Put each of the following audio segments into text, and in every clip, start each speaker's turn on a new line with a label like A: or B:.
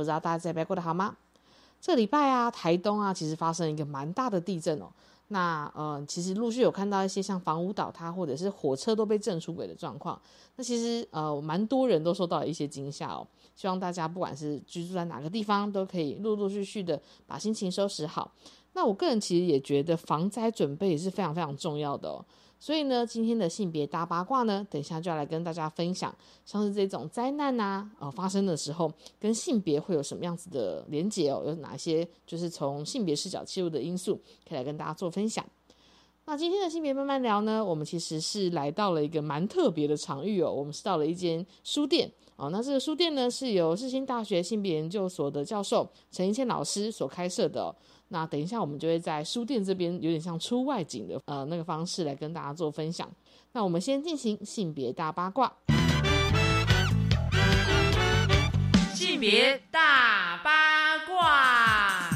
A: 不知道大家这边过得好吗？这礼拜啊，台东啊，其实发生一个蛮大的地震哦。那呃，其实陆续有看到一些像房屋倒塌，或者是火车都被震出轨的状况。那其实呃，蛮多人都受到了一些惊吓哦。希望大家不管是居住在哪个地方，都可以陆陆续续的把心情收拾好。那我个人其实也觉得防灾准备也是非常非常重要的哦。所以呢，今天的性别大八卦呢，等一下就要来跟大家分享，像是这种灾难啊，呃发生的时候，跟性别会有什么样子的连结哦？有哪些就是从性别视角切入的因素，可以来跟大家做分享。那今天的性别慢慢聊呢，我们其实是来到了一个蛮特别的场域哦，我们是到了一间书店哦。那这个书店呢，是由世新大学性别研究所的教授陈一倩老师所开设的。那等一下，我们就会在书店这边有点像出外景的呃那个方式来跟大家做分享。那我们先进行性别大八卦。
B: 性别大八卦。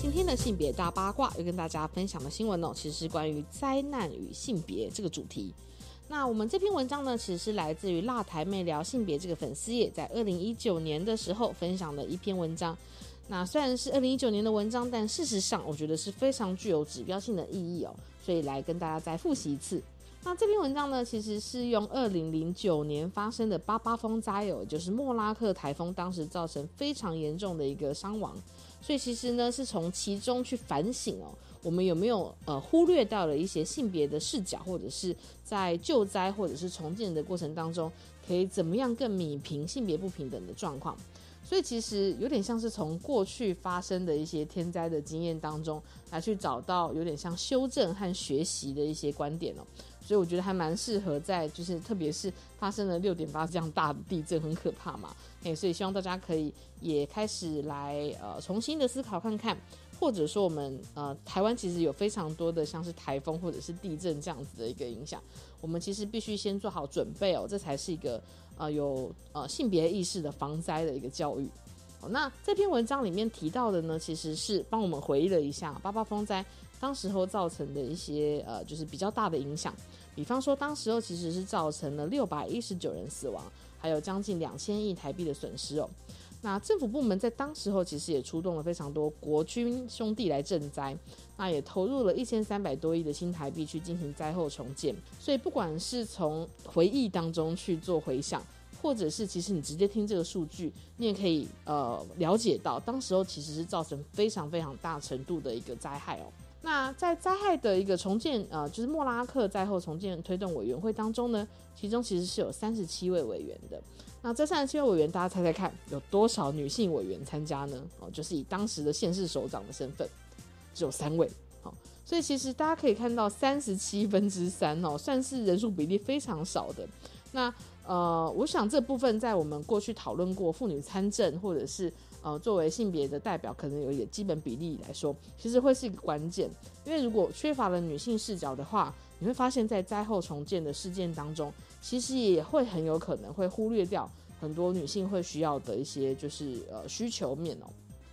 A: 今天的性别大八卦要跟大家分享的新闻哦，其实是关于灾难与性别这个主题。那我们这篇文章呢，其实是来自于辣台妹聊性别这个粉丝页，在二零一九年的时候分享的一篇文章。那虽然是二零一九年的文章，但事实上我觉得是非常具有指标性的意义哦，所以来跟大家再复习一次。那这篇文章呢，其实是用二零零九年发生的八八风灾哦，就是莫拉克台风当时造成非常严重的一个伤亡，所以其实呢是从其中去反省哦，我们有没有呃忽略到了一些性别的视角，或者是在救灾或者是重建的过程当中，可以怎么样更弭平性别不平等的状况。所以其实有点像是从过去发生的一些天灾的经验当中来去找到有点像修正和学习的一些观点哦。所以我觉得还蛮适合在就是特别是发生了六点八这样大的地震很可怕嘛，哎，所以希望大家可以也开始来呃重新的思考看看，或者说我们呃台湾其实有非常多的像是台风或者是地震这样子的一个影响，我们其实必须先做好准备哦，这才是一个。呃，有呃性别意识的防灾的一个教育。那这篇文章里面提到的呢，其实是帮我们回忆了一下八八风灾当时候造成的一些呃，就是比较大的影响。比方说，当时候其实是造成了六百一十九人死亡，还有将近两千亿台币的损失哦。那政府部门在当时候其实也出动了非常多国军兄弟来赈灾，那也投入了一千三百多亿的新台币去进行灾后重建。所以不管是从回忆当中去做回想，或者是其实你直接听这个数据，你也可以呃了解到，当时候其实是造成非常非常大程度的一个灾害哦。那在灾害的一个重建呃，就是莫拉克灾后重建推动委员会当中呢，其中其实是有三十七位委员的。那这三十七位委员，大家猜猜看，有多少女性委员参加呢？哦，就是以当时的县市首长的身份，只有三位。好，所以其实大家可以看到，三十七分之三哦，算是人数比例非常少的。那呃，我想这部分在我们过去讨论过妇女参政，或者是呃作为性别的代表，可能有一点基本比例来说，其实会是一个关键。因为如果缺乏了女性视角的话，你会发现在灾后重建的事件当中。其实也会很有可能会忽略掉很多女性会需要的一些就是呃需求面哦。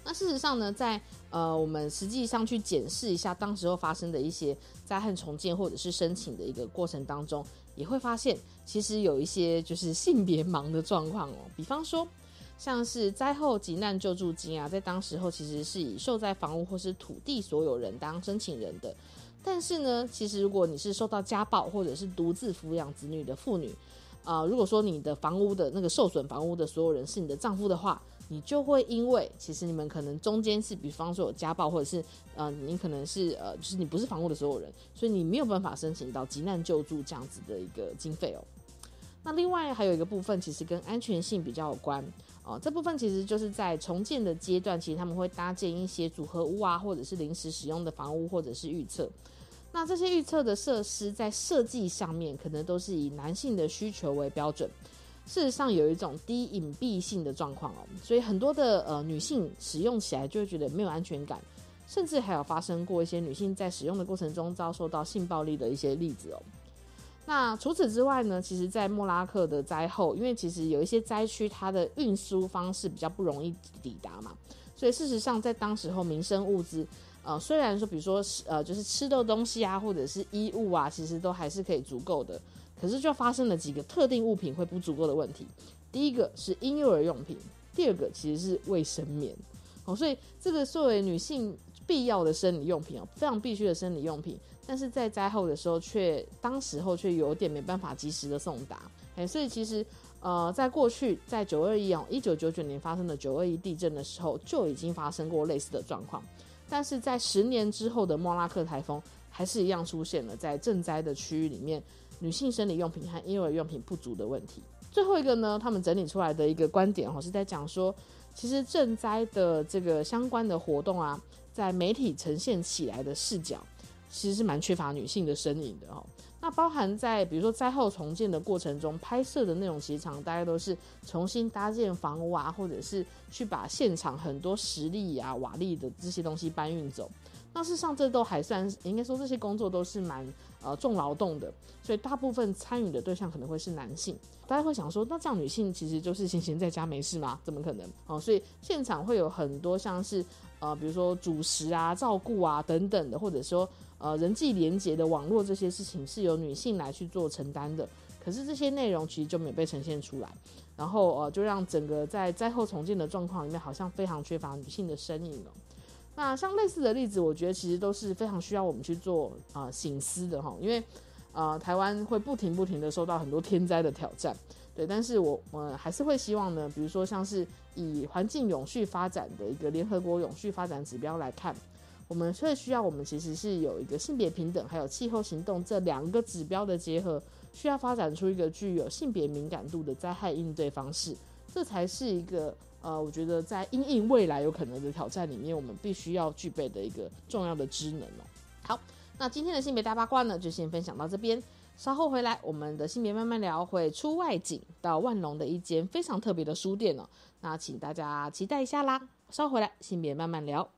A: 那事实上呢，在呃我们实际上去检视一下当时候发生的一些灾害重建或者是申请的一个过程当中，也会发现其实有一些就是性别盲的状况哦。比方说，像是灾后急难救助金啊，在当时候其实是以受灾房屋或是土地所有人当申请人的。但是呢，其实如果你是受到家暴或者是独自抚养子女的妇女，啊，如果说你的房屋的那个受损房屋的所有人是你的丈夫的话，你就会因为其实你们可能中间是，比方说有家暴或者是呃，你可能是呃，就是你不是房屋的所有人，所以你没有办法申请到急难救助这样子的一个经费哦。那另外还有一个部分，其实跟安全性比较有关哦。这部分其实就是在重建的阶段，其实他们会搭建一些组合屋啊，或者是临时使用的房屋，或者是预测。那这些预测的设施在设计上面，可能都是以男性的需求为标准。事实上有一种低隐蔽性的状况哦，所以很多的呃女性使用起来就会觉得没有安全感，甚至还有发生过一些女性在使用的过程中遭受到性暴力的一些例子哦。那除此之外呢，其实，在莫拉克的灾后，因为其实有一些灾区，它的运输方式比较不容易抵达嘛，所以事实上在当时候民生物资，呃，虽然说比如说呃就是吃的东西啊，或者是衣物啊，其实都还是可以足够的，可是就发生了几个特定物品会不足够的问题。第一个是婴幼儿用品，第二个其实是卫生棉。哦，所以这个作为女性必要的生理用品哦，非常必须的生理用品。但是在灾后的时候，却当时候却有点没办法及时的送达，哎，所以其实呃，在过去在九二一哦，一九九九年发生的九二一地震的时候，就已经发生过类似的状况，但是在十年之后的莫拉克台风，还是一样出现了在赈灾的区域里面，女性生理用品和婴儿用品不足的问题。最后一个呢，他们整理出来的一个观点哦，是在讲说，其实赈灾的这个相关的活动啊，在媒体呈现起来的视角。其实是蛮缺乏女性的身影的哦。那包含在比如说灾后重建的过程中，拍摄的内容其实常大概都是重新搭建房屋啊，或者是去把现场很多石力啊、瓦砾的这些东西搬运走。那事实上，这都还算应该说这些工作都是蛮呃重劳动的，所以大部分参与的对象可能会是男性。大家会想说，那这样女性其实就是闲闲在家没事吗？怎么可能？哦，所以现场会有很多像是呃，比如说主食啊、照顾啊等等的，或者说呃人际连接的网络这些事情是由女性来去做承担的。可是这些内容其实就没有被呈现出来，然后呃就让整个在灾后重建的状况里面，好像非常缺乏女性的身影了。那像类似的例子，我觉得其实都是非常需要我们去做啊醒思的哈，因为呃台湾会不停不停的受到很多天灾的挑战，对，但是我我还是会希望呢，比如说像是以环境永续发展的一个联合国永续发展指标来看，我们会需要我们其实是有一个性别平等还有气候行动这两个指标的结合，需要发展出一个具有性别敏感度的灾害应对方式，这才是一个。呃，我觉得在因应未来有可能的挑战里面，我们必须要具备的一个重要的职能哦。好，那今天的性别大八卦呢，就先分享到这边。稍后回来，我们的性别慢慢聊会出外景到万隆的一间非常特别的书店哦。那请大家期待一下啦。稍回来，性别慢慢聊。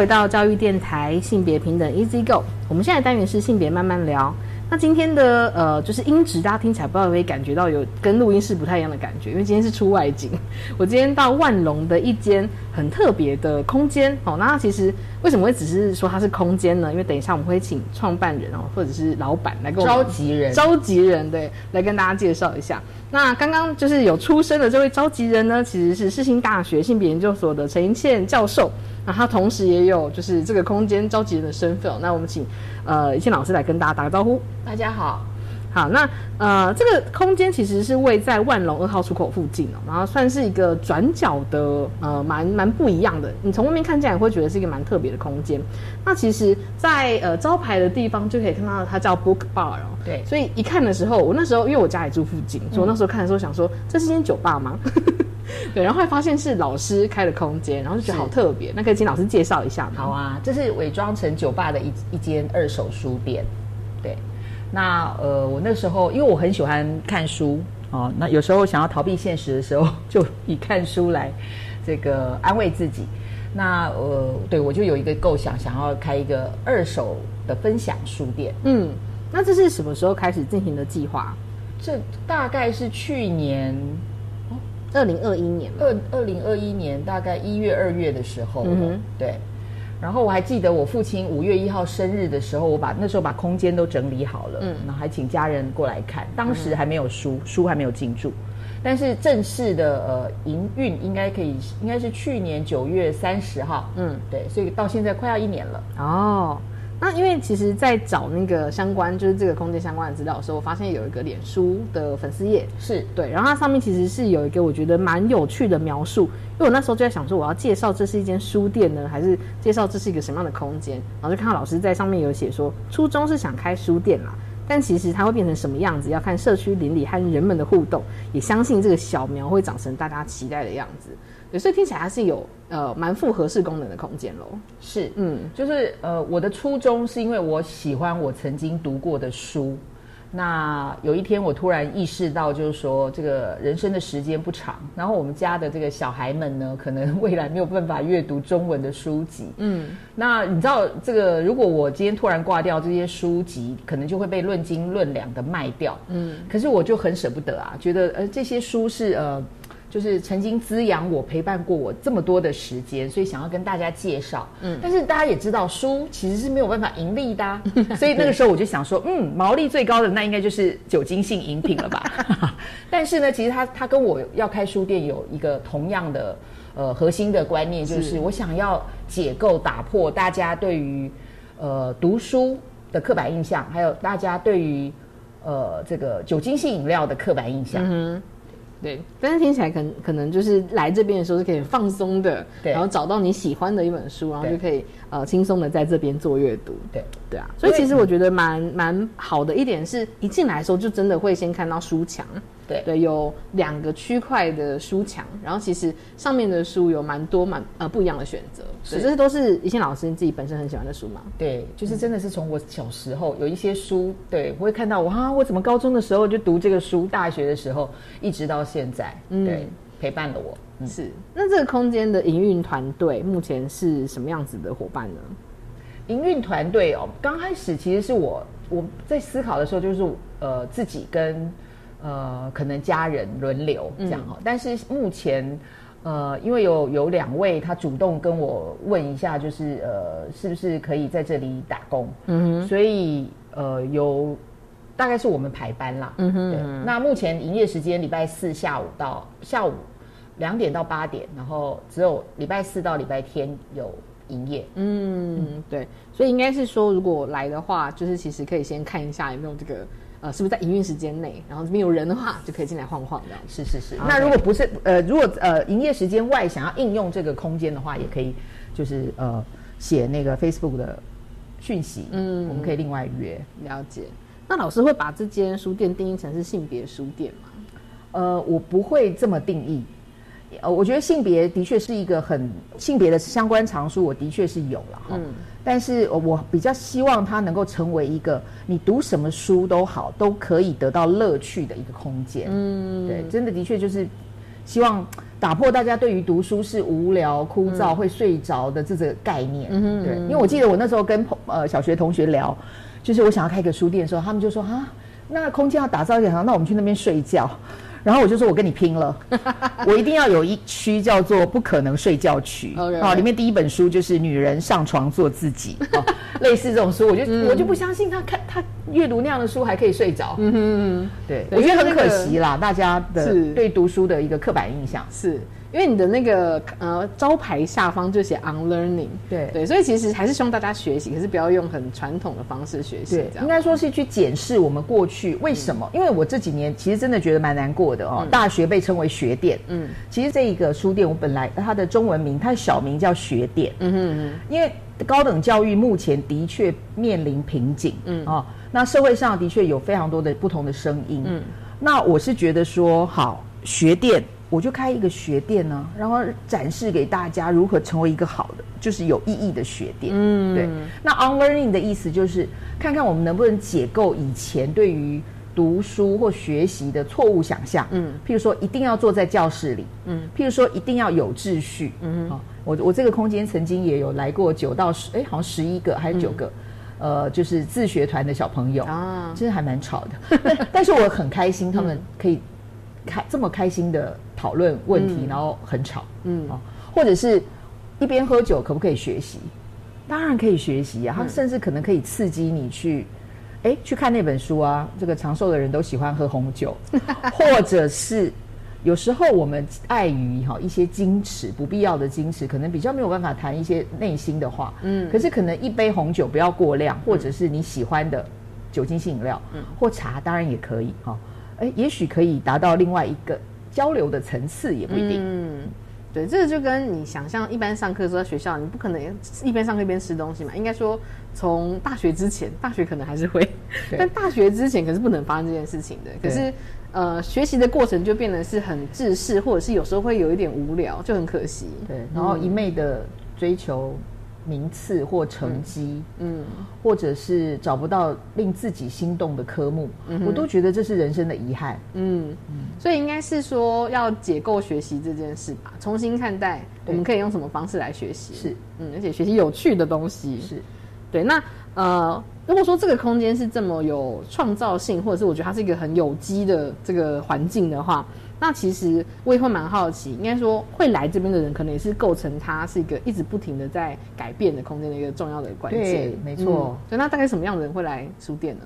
A: 回到教育电台性别平等 Easy Go。我们现在单元是性别慢慢聊。那今天的呃，就是音质，大家听起来不知道有没有感觉到有跟录音室不太一样的感觉，因为今天是出外景。我今天到万隆的一间很特别的空间哦。那它其实为什么会只是说它是空间呢？因为等一下我们会请创办人哦，或者是老板来跟我们
C: 召集人
A: 召集人对，来跟大家介绍一下。那刚刚就是有出生的这位召集人呢，其实是世新大学性别研究所的陈银倩教授。那他同时也有就是这个空间召集人的身份哦。那我们请呃一倩老师来跟大家打个招呼。
C: 大家好，
A: 好，那呃，这个空间其实是位在万隆二号出口附近哦，然后算是一个转角的，呃，蛮蛮不一样的。你从外面看进来会觉得是一个蛮特别的空间。那其实在，呃招牌的地方就可以看到它叫 Book Bar 哦。
C: 对
A: 所以一看的时候，我那时候因为我家里住附近，所以我那时候看的时候想说，这是间酒吧吗？对，然后后来发现是老师开的空间，然后就觉得好特别。那可以请老师介绍一下吗？
C: 好啊，这是伪装成酒吧的一一间二手书店。对，那呃，我那时候因为我很喜欢看书哦，那有时候想要逃避现实的时候，就以看书来这个安慰自己。那呃，对我就有一个构想，想要开一个二手的分享书店。
A: 嗯，那这是什么时候开始进行的计划？
C: 这大概是去年
A: 二零二一年嘛。
C: 二二零二一年大概一月二月的时候，
A: 嗯哼
C: 对。然后我还记得我父亲五月一号生日的时候，我把那时候把空间都整理好了，
A: 嗯
C: 嗯，然后还请家人过来看。当时还没有书，书还没有进驻，但是正式的呃营运应该可以，应该是去年九月三十号，
A: 嗯
C: 嗯，对，所以到现在快要一年了。
A: 哦，那因为其实，在找那个相关就是这个空间相关的资料的时候，我发现有一个脸书的粉丝页，
C: 是
A: 对，然后它上面其实是有一个我觉得蛮有趣的描述，因为我那时候就在想说，我要介绍这是一间书店呢，还是介绍这是一个什么样的空间？然后就看到老师在上面有写说，初衷是想开书店啦。但其实它会变成什么样子，要看社区邻里和人们的互动。也相信这个小苗会长成大家期待的样子。对，所以听起来它是有呃蛮复合式功能的空间喽。
C: 是，
A: 嗯
C: 就是呃，我的初衷是因为我喜欢我曾经读过的书。那有一天，我突然意识到，就是说，这个人生的时间不长，然后我们家的这个小孩们呢，可能未来没有办法阅读中文的书籍。
A: 嗯，
C: 那你知道，这个如果我今天突然挂掉这些书籍，可能就会被论斤论两的卖掉。嗯，可是我就很舍不得啊，觉得呃这些书是呃。就是曾经滋养我、陪伴过我这么多的时间，所以想要跟大家介绍。嗯，但是大家也知道，书其实是没有办法盈利的、啊，所以那个时候我就想说，嗯，毛利最高的那应该就是酒精性饮品了吧？但是呢，其实他他跟我要开书店有一个同样的呃核心的观念，就是
A: 是
C: 我想要解构、打破大家对于呃读书的刻板印象，还有大家对于呃这个酒精性饮料的刻板印象。
A: 嗯对，但是听起来可能可能就是来这边的时候是可以放松的，
C: 对。
A: 然后找到你喜欢的一本书，然后就可以呃轻松的在这边做阅读。
C: 对。
A: 对啊，所以其实我觉得蛮蛮好的一点是，一进来的时候就真的会先看到书墙，
C: 对
A: 对，有两个区块的书墙，然后其实上面的书有蛮多蛮呃不一样的选择，
C: 是
A: 对这些都是一线老师自己本身很喜欢的书嘛。
C: 对，就是真的是从我小时候有一些书，对我会看到哇，我怎么高中的时候就读这个书，大学的时候一直到现在，对，陪伴了我。嗯，
A: 是，那这个空间的营运团队目前是什么样子的伙伴呢？
C: 营运团队哦，刚开始其实是我我在思考的时候，就是呃自己跟呃可能家人轮流这样哦，但是目前。呃，因为有有两位他主动跟我问一下，就是呃，是不是可以在这里打工？嗯哼，所以呃有大概是我们排班啦。嗯哼对，那目前营业时间礼拜四下午到下午两点到八点，然后只有礼拜四到礼拜天有营业。
A: 嗯，对，所以应该是说，如果来的话，就是其实可以先看一下有没有这个呃，是不是在营运时间内，然后这边有人的话，就可以进来晃晃这样。
C: 是是是。那如果不是呃，如果呃营业时间外想要应用这个空间的话，也可以就是呃写那个 Facebook 的讯息，嗯，我们可以另外约。
A: 了解。那老师会把这间书店定义成是性别书店吗？
C: 呃，我不会这么定义。呃，我觉得性别的确是一个很性别的相关常书，我的确是有了哈。但是呃我比较希望它能够成为一个你读什么书都好，都可以得到乐趣的一个空间。嗯，对，真的的确就是希望打破大家对于读书是无聊、枯燥、会睡着的这个概念。嗯对，因为我记得我那时候跟朋呃小学同学聊，就是我想要开个书店的时候，他们就说啊，那空间要打造一点，那我们去那边睡觉。然后我就说，我跟你拼了，我一定要有一区叫做“不可能睡觉区”。里面第一本书就是《女人上床做自己》哦，类似这种书，我就、我就不相信他看他阅读那样的书还可以睡着。嗯哼嗯，
A: 对
C: 我觉得很可惜啦，大家的对读书的一个刻板印象。
A: 是因为你的那个呃招牌下方就写 unlearning，
C: 对。
A: 对，所以其实还是希望大家学习，可是不要用很传统的方式学习，
C: 对
A: 这，样。
C: 应该说是去检视我们过去为什么？因为我这几年其实真的觉得蛮难过的哦。大学被称为学店，嗯，其实这一个书店我本来它的中文名，它的小名叫学店，嗯哼哼，因为高等教育目前的确面临瓶颈，嗯。哦，那社会上的确有非常多的不同的声音，嗯，那我是觉得说好学店。我就开一个学店呢、然后展示给大家如何成为一个好的，就是有意义的学店。嗯，对。那 unlearning 的意思就是看看我们能不能解构以前对于读书或学习的错误想象。嗯，譬如说一定要坐在教室里。嗯，譬如说一定要有秩序。嗯，好、我我这个空间曾经也有来过九到十，哎，好像十一个还是九个。呃，就是自学团的小朋友
A: 啊
C: 真的还蛮吵的，但但是我很开心，他们可以开这么开心的讨论问题，然后很吵，嗯啊，或者是一边喝酒，可不可以学习？当然可以学习啊，它甚至可能可以刺激你去，哎，去看那本书啊。这个长寿的人都喜欢喝红酒，或者是有时候我们碍于哈一些矜持，不必要的矜持，可能比较没有办法谈一些内心的话。嗯，可是可能一杯红酒不要过量，或者是你喜欢的酒精性饮料，嗯，或茶当然也可以哈。哎，也许可以达到另外一个交流的层次，也不一定。
A: 嗯，对，这个就跟你想象一般上课的时候在学校，你不可能一边上课一边吃东西嘛。应该说，从大学之前，大学可能还是会，但大学之前可是不能发生这件事情的。可是，呃，学习的过程就变得是很制式，或者是有时候会有一点无聊，就很可惜。
C: 对，然后一昧的追求名次或成绩，嗯，或者是找不到令自己心动的科目，嗯我都觉得这是人生的遗憾。
A: 嗯，所以应该是说要解构学习这件事吧，重新看待我们可以用什么方式来学习。
C: 是，
A: 嗯，而且学习有趣的东西。
C: 是，
A: 对，那呃，如果说这个空间是这么有创造性，或者是我觉得它是一个很有机的这个环境的话，那其实我也会蛮好奇，应该说会来这边的人，可能也是构成它是一个一直不停的在改变的空间的一个重要的关键
C: 对。没错
A: 嗯对，那大概什么样的人会来书店呢？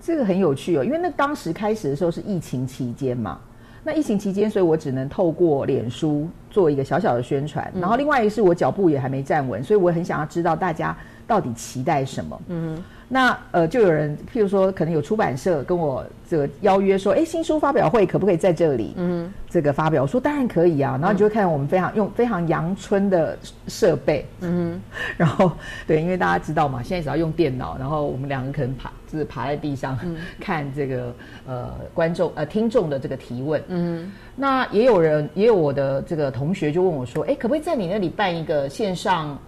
C: 这个很有趣哦，因为那当时开始的时候是疫情期间嘛。那疫情期间，所以我只能透过脸书做一个小小的宣传，然后另外一个是我脚步也还没站稳，所以我很想要知道大家到底期待什么。嗯，那呃，就有人譬如说，可能有出版社跟我这个邀约说，哎，新书发表会可不可以在这里？嗯，这个发表，我说当然可以啊。然后你就会看我们非常用非常阳春的设备，嗯 然后对，因为大家知道嘛，现在只要用电脑，然后我们两个可能爬就是爬在地上、看这个呃观众呃听众的这个提问。嗯，那也有人也有我的这个同学就问我说，哎，可不可以在你那里办一个线上？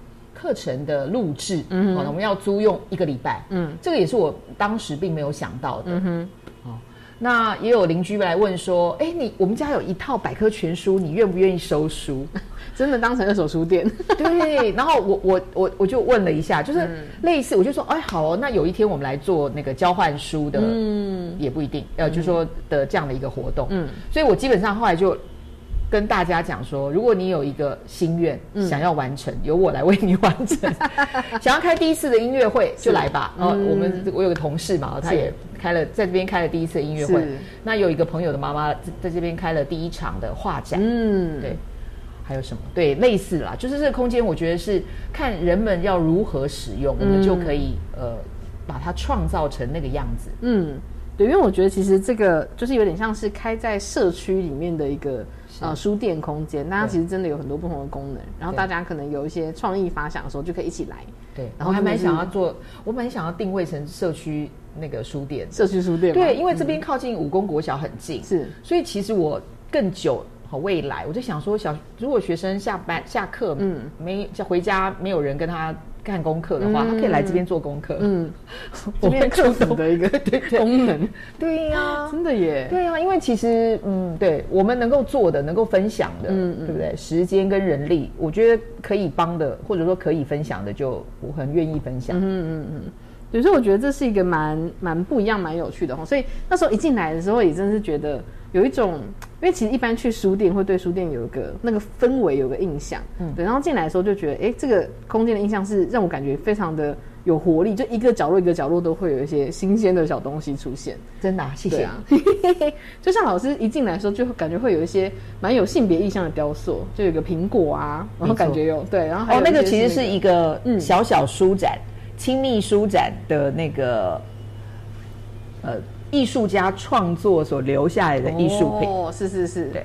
C: 课程的录制，嗯，我们要租用一个礼拜，嗯，这个也是我当时并没有想到的，嗯那也有邻居来问说，哎，你我们家有一套百科全书，你愿不愿意收书？
A: 真的当成二手书店？
C: 对，然后我我我我就问了一下，就是类似，我就说，哎，好哦，那有一天我们来做那个交换书的，嗯，也不一定，呃，就说的这样的一个活动，嗯，所以我基本上后来就跟大家讲说，如果你有一个心愿想要完成，由我来为你完成，想要开第一次的音乐会就来吧。哦我们我有个同事嘛，他也开了在这边开了第一次音乐会，那有一个朋友的妈妈在在这边开了第一场的画展，
A: 嗯，
C: 对，还有什么？对，类似啦，就是这个空间，我觉得是看人们要如何使用，我们就可以呃把它创造成那个样子。
A: 嗯，对，因为我觉得其实这个就是有点像是开在社区里面的一个呃书店空间，那它其实真的有很多不同的功能，然后大家可能有一些创意发想的时候就可以一起来。
C: 对，然
A: 然后
C: 后还蛮想要做，我蛮想要定位成社区那个书店。
A: 社区书店。
C: 对，因为这边靠近武功国小很近，
A: 是。
C: 所以其实我更久和未来，我就想说小，如果学生下班下课，嗯，没回家没有人跟他干功课的话，他可以来这边做功课。
A: 嗯，这边客服
C: 出
A: 的一个 功能，
C: 对呀、
A: 真的耶。
C: 对啊，因为其实，嗯，对我们能够做的、能够分享的，
A: 嗯嗯
C: 对不对？时间跟人力，我觉得可以帮的，或者说可以分享的，就我很愿意分享。
A: 嗯嗯嗯，对，所以我觉得这是一个蛮蛮不一样、蛮有趣的哈。所以那时候一进来的时候，也真是觉得有一种，因为其实一般去书店会对书店有一个那个氛围有个印象，嗯，对。然后进来的时候就觉得，哎，这个空间的印象是让我感觉非常的有活力，就一个角落一个角落都会有一些新鲜的小东西出现。
C: 真的、啊，谢谢。
A: 啊，就像老师一进来的时候，就感觉会有一一些蛮有性别意象的雕塑，就有个苹果啊，然后感觉有对，然后还有，
C: 哦那个其实是一个
A: 嗯
C: 小小书展，亲密书展的那个呃艺术家创作所留下来的艺术品。
A: 哦，是是是，
C: 对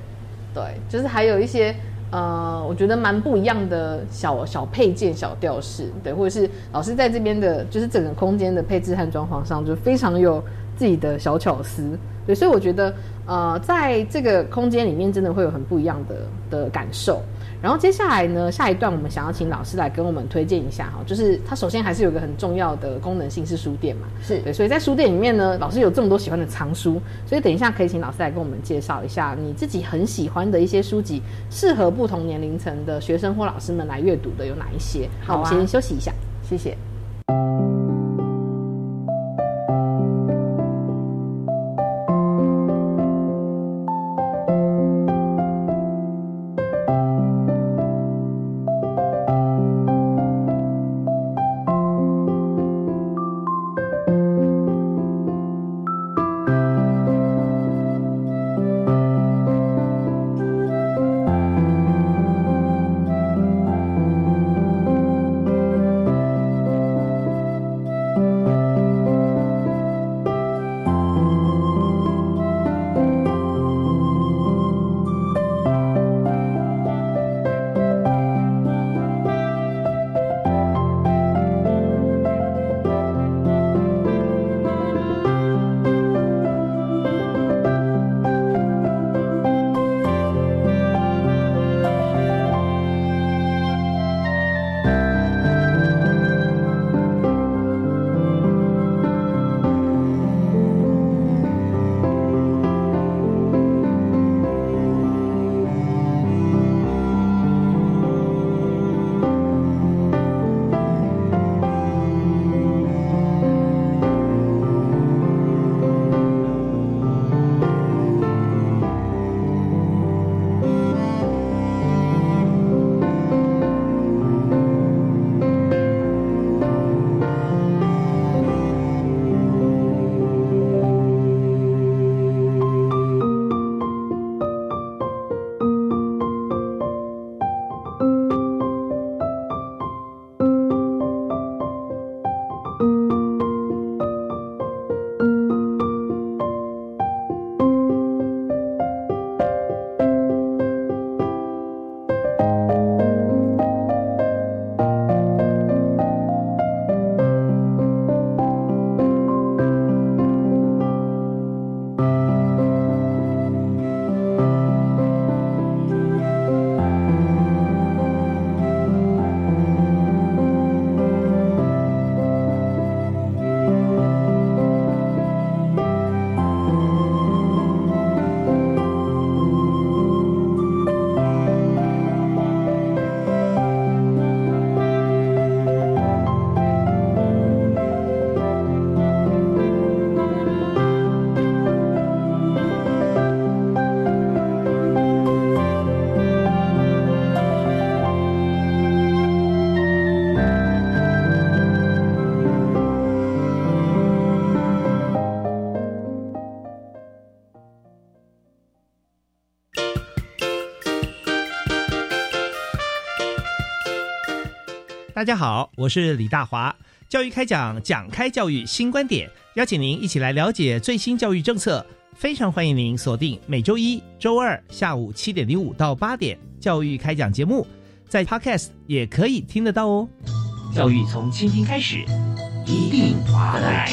A: 对，就是还有一些呃，我觉得蛮不一样的小小配件、小吊饰，对，或者是老师在这边的，就是整个空间的配置和装潢上，就非常有自己的小巧思，对，所以我觉得呃，在这个空间里面，真的会有很不一样的的感受。然后接下来呢，下一段我们想要请老师来跟我们推荐一下哈，就是它首先还是有一个很重要的功能性是书店嘛，
C: 是
A: 对，所以在书店里面呢，老师有这么多喜欢的藏书，所以等一下可以请老师来跟我们介绍一下你自己很喜欢的一些书籍，适合不同年龄层的学生或老师们来阅读的有哪一些？
C: 好啊
A: 我们先休息一下。
C: 谢谢。
D: 大家好，我是李大华。教育开讲，讲开教育新观点，邀请您一起来了解最新教育政策。非常欢迎您锁定每周一、周二下午七点零五到八点教育开讲节目，在 Podcast 也可以听得到哦。
B: 教育从倾听开始，一定华来。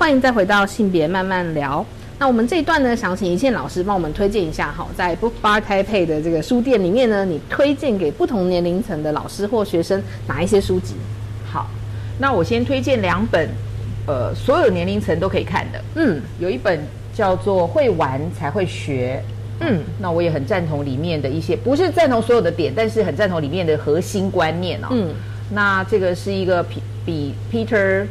A: 欢迎再回到性别慢慢聊。那我们这一段呢，想请一线老师帮我们推荐一下哈，在 Book Bar Taipei 的这个书店里面呢，你推荐给不同年龄层的老师或学生哪一些书籍？
C: 好，那我先推荐两本，呃，所有年龄层都可以看的。
A: 嗯，
C: 有一本叫做《会玩才会学》，嗯，那我也很赞同里面的一些，不是赞同所有的点，但是很赞同里面的核心观念哦。
A: 嗯，
C: 那这个是一个比比 Peter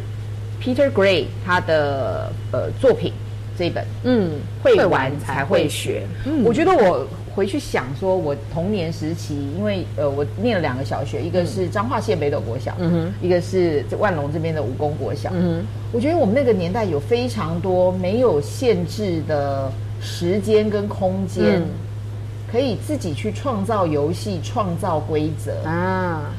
C: Peter Gray 他的呃作品这一本，
A: 嗯，
C: 会玩才会学。
A: 嗯。
C: 我觉得我回去想说，我童年时期，因为呃我念了两个小学，一个是彰化县北斗国小，
A: 嗯哼。
C: 一个是这万隆这边的武功国小。
A: 嗯
C: 我觉得我们那个年代有非常多没有限制的时间跟空间，
A: 嗯。
C: 可以自己去创造游戏、创造规则。
A: 啊，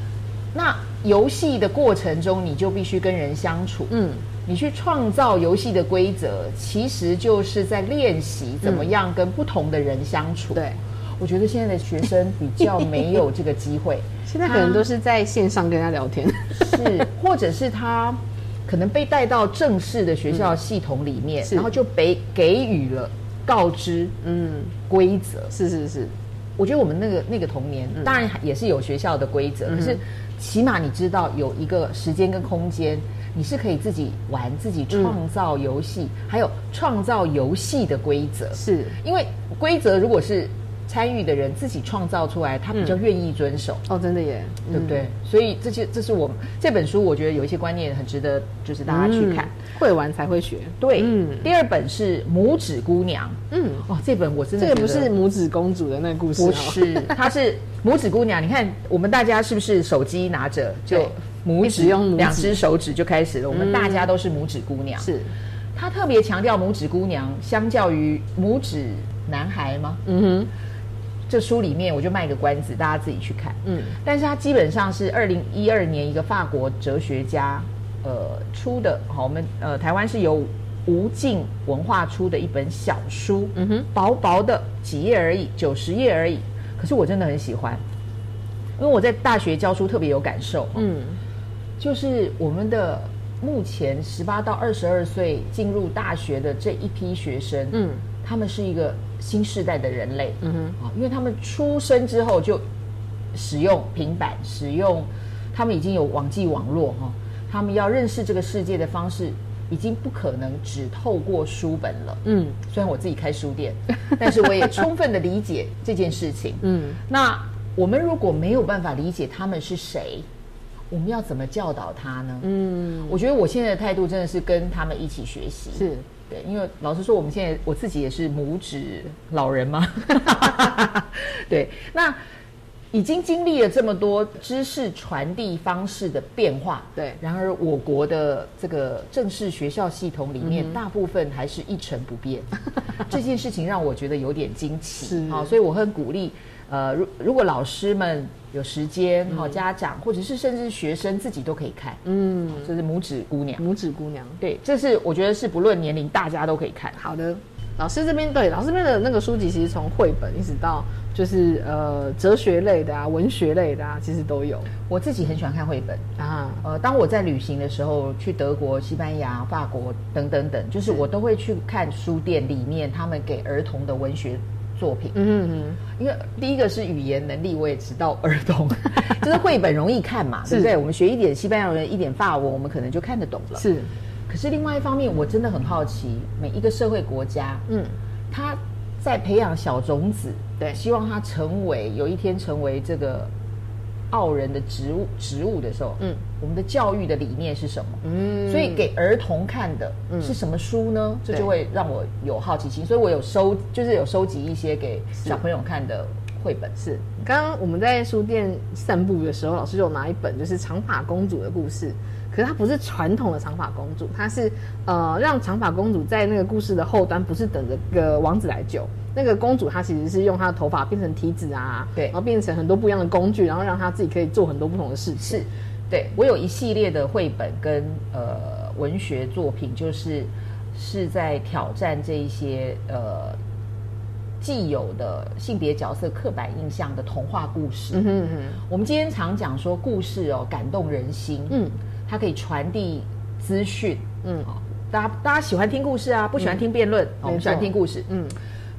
C: 那游戏的过程中，你就必须跟人相处。
A: 嗯
C: 你去创造游戏的规则，其实就是在练习怎么样跟不同的人相处。
A: 对，
C: 我觉得现在的学生比较没有这个机会，
A: 现在可能都是在线上跟人家聊天。
C: 是，或者是他可能被带到正式的学校系统里面，
A: 是
C: 然后就被给予了告知
A: 嗯，
C: 规则。
A: 是是是，
C: 我觉得我们那个那个童年，当然也是有学校的规则，
A: 嗯
C: 可是起码你知道有一个时间跟空间，你是可以自己玩、自己创造游戏，还有创造游戏的规则。
A: 是。
C: 因为规则如果是参与的人自己创造出来，他比较愿意遵守。
A: 哦，真的耶，
C: 对不对？所以这些这是我们这本书，我觉得有一些观念很值得，就是大家去看。
A: 嗯会玩才会学。
C: 对，
A: 嗯
C: 第二本是《拇指姑娘》。
A: 嗯，
C: 哦，这本我真的
A: 这个不是拇指公主的那个故事，
C: 不是，它是 拇指姑娘。你看，我们大家是不是手机拿着就拇指
A: 用
C: 两只手指就开始了？我们
A: 嗯
C: 大家都是拇指姑娘。
A: 是，
C: 他特别强调拇指姑娘，相较于拇指男孩吗？
A: 嗯哼，
C: 这书里面我就卖个关子，大家自己去看。
A: 嗯。
C: 但是它基本上是二零一二年一个法国哲学家呃出的，好，我们呃台湾是由无尽文化出的一本小书，
A: 嗯哼，
C: 薄薄的几页而已，九十页而已。可是我真的很喜欢，因为我在大学教书特别有感受，
A: 嗯。
C: 就是我们的目前十八到二十二岁进入大学的这一批学生，
A: 嗯。
C: 他们是一个新时代的人类，
A: 嗯哼，
C: 啊，因为他们出生之后就使用平板，使用他们已经有网际网络哈、他们要认识这个世界的方式已经不可能只透过书本了。
A: 嗯
C: 虽然我自己开书店，但是我也充分的理解这件事情。
A: 嗯
C: 那我们如果没有办法理解他们是谁，我们要怎么教导他呢？
A: 嗯，
C: 我觉得我现在的态度真的是跟他们一起学习。
A: 是
C: 对，因为老实说，我们现在我自己也是拇指老人嘛，对，那已经经历了这么多知识传递方式的变化，
A: 对
C: 然而我国的这个正式学校系统里面，
A: 嗯
C: 大部分还是一成不变，这件事情让我觉得有点惊奇，
A: 是
C: 好，所以我很鼓励。呃，如如果老师们有时间，哈、家长或者是甚至学生自己都可以看，
A: 嗯，
C: 就是拇指姑娘，
A: 拇指姑娘，
C: 对，这是我觉得是不论年龄，大家都可以看。
A: 好的，老师这边对老师这边的那个书籍，其实从绘本一直到就是呃哲学类的啊、文学类的啊，其实都有。
C: 我自己很喜欢看绘本，
A: 啊。
C: 呃，当我在旅行的时候，去德国、西班牙、法国等等等，就是我都会去看书店里面他们给儿童的文学作品。
A: 嗯嗯
C: 因为第一个是语言能力，我也知道儿童 就是绘本容易看嘛，对不对？我们学一点西班牙文、一点法文，我们可能就看得懂了。
A: 是，
C: 可是另外一方面，我真的很好奇，每一个社会国家，
A: 嗯，
C: 他在培养小种子，
A: 对
C: 希望他成为有一天成为这个傲人的植物植物的时候，
A: 嗯
C: 嗯，我们的教育的理念是什么？
A: 嗯
C: 所以给儿童看的
A: 嗯
C: 是什么书呢？这就会让我有好奇心，所以我有收，就是有收集一些给小朋友看的绘本。
A: 是。刚刚我们在书店散步的时候，老师就拿一本就是长发公主的故事。可是它不是传统的长发公主，它是呃让长发公主在那个故事的后端不是等着个王子来救，那个公主她其实是用她的头发变成梯子啊，
C: 对。
A: 然后变成很多不一样的工具，然后让她自己可以做很多不同的事情。
C: 是，对我有一系列的绘本跟呃文学作品，就是是在挑战这一些呃既有的性别角色刻板印象的童话故事。
A: 嗯哼嗯哼，
C: 我们今天常讲说故事哦感动人心，
A: 嗯。
C: 嗯，它可以传递资讯，
A: 嗯。
C: 嗯，大家大家喜欢听故事啊，不喜欢听辩论，哦我们喜欢听故事，
A: 嗯
C: 嗯。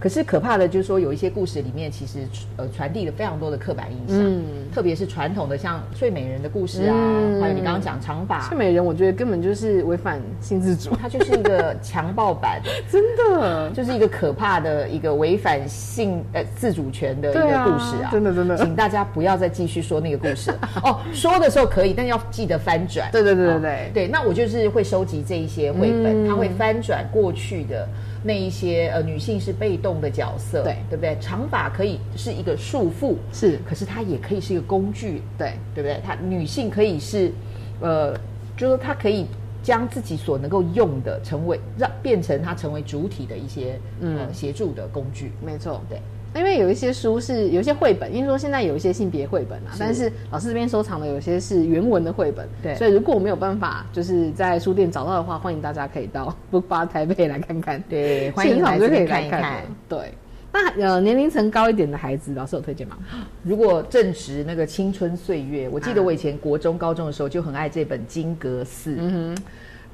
C: 可是可怕的就是说，有一些故事里面其实呃传递了非常多的刻板印象，
A: 嗯。
C: 特别是传统的像睡美人的故事啊，
A: 嗯。
C: 还有你刚刚讲长发。
A: 睡，美人我觉得根本就是违反性自主，
C: 它就是一个强暴版，
A: 真的。
C: 就是一个可怕的一个违反性呃自主权的一个故事啊，
A: 真的真的。
C: 请大家不要再继续说那个故事。了 哦，说的时候可以，但要记得翻转。
A: 对对对对
C: 哦
A: 对
C: 对，那我就是会收集这一些绘本，
A: 嗯。
C: 它会翻转过去的那一些呃女性是被动的角色，
A: 对
C: 对不对？长发可以是一个束缚，
A: 是
C: 可是它也可以是一个工具，
A: 对
C: 对不对？它女性可以是，呃，就是说她可以将自己所能够用的成为让变成她成为主体的一些
A: 嗯
C: 呃协助的工具。
A: 没错，
C: 对。
A: 因为有一些书是有一些绘本，因为说现在有一些性别绘本啊，
C: 是
A: 但是老师这边收藏的有些是原文的绘本，
C: 对
A: 所以如果我没有办法就是在书店找到的话，欢迎大家可以到 Book Bar 台北来看看，
C: 对，欢迎
A: 现场就可以
C: 来看
A: 看
C: 一看。
A: 对，那呃年龄层高一点的孩子，老师有推荐吗？
C: 如果正值那个青春岁月，我记得
A: 啊
C: 我以前国中、高中的时候就很爱这本《金阁寺》，
A: 嗯哼，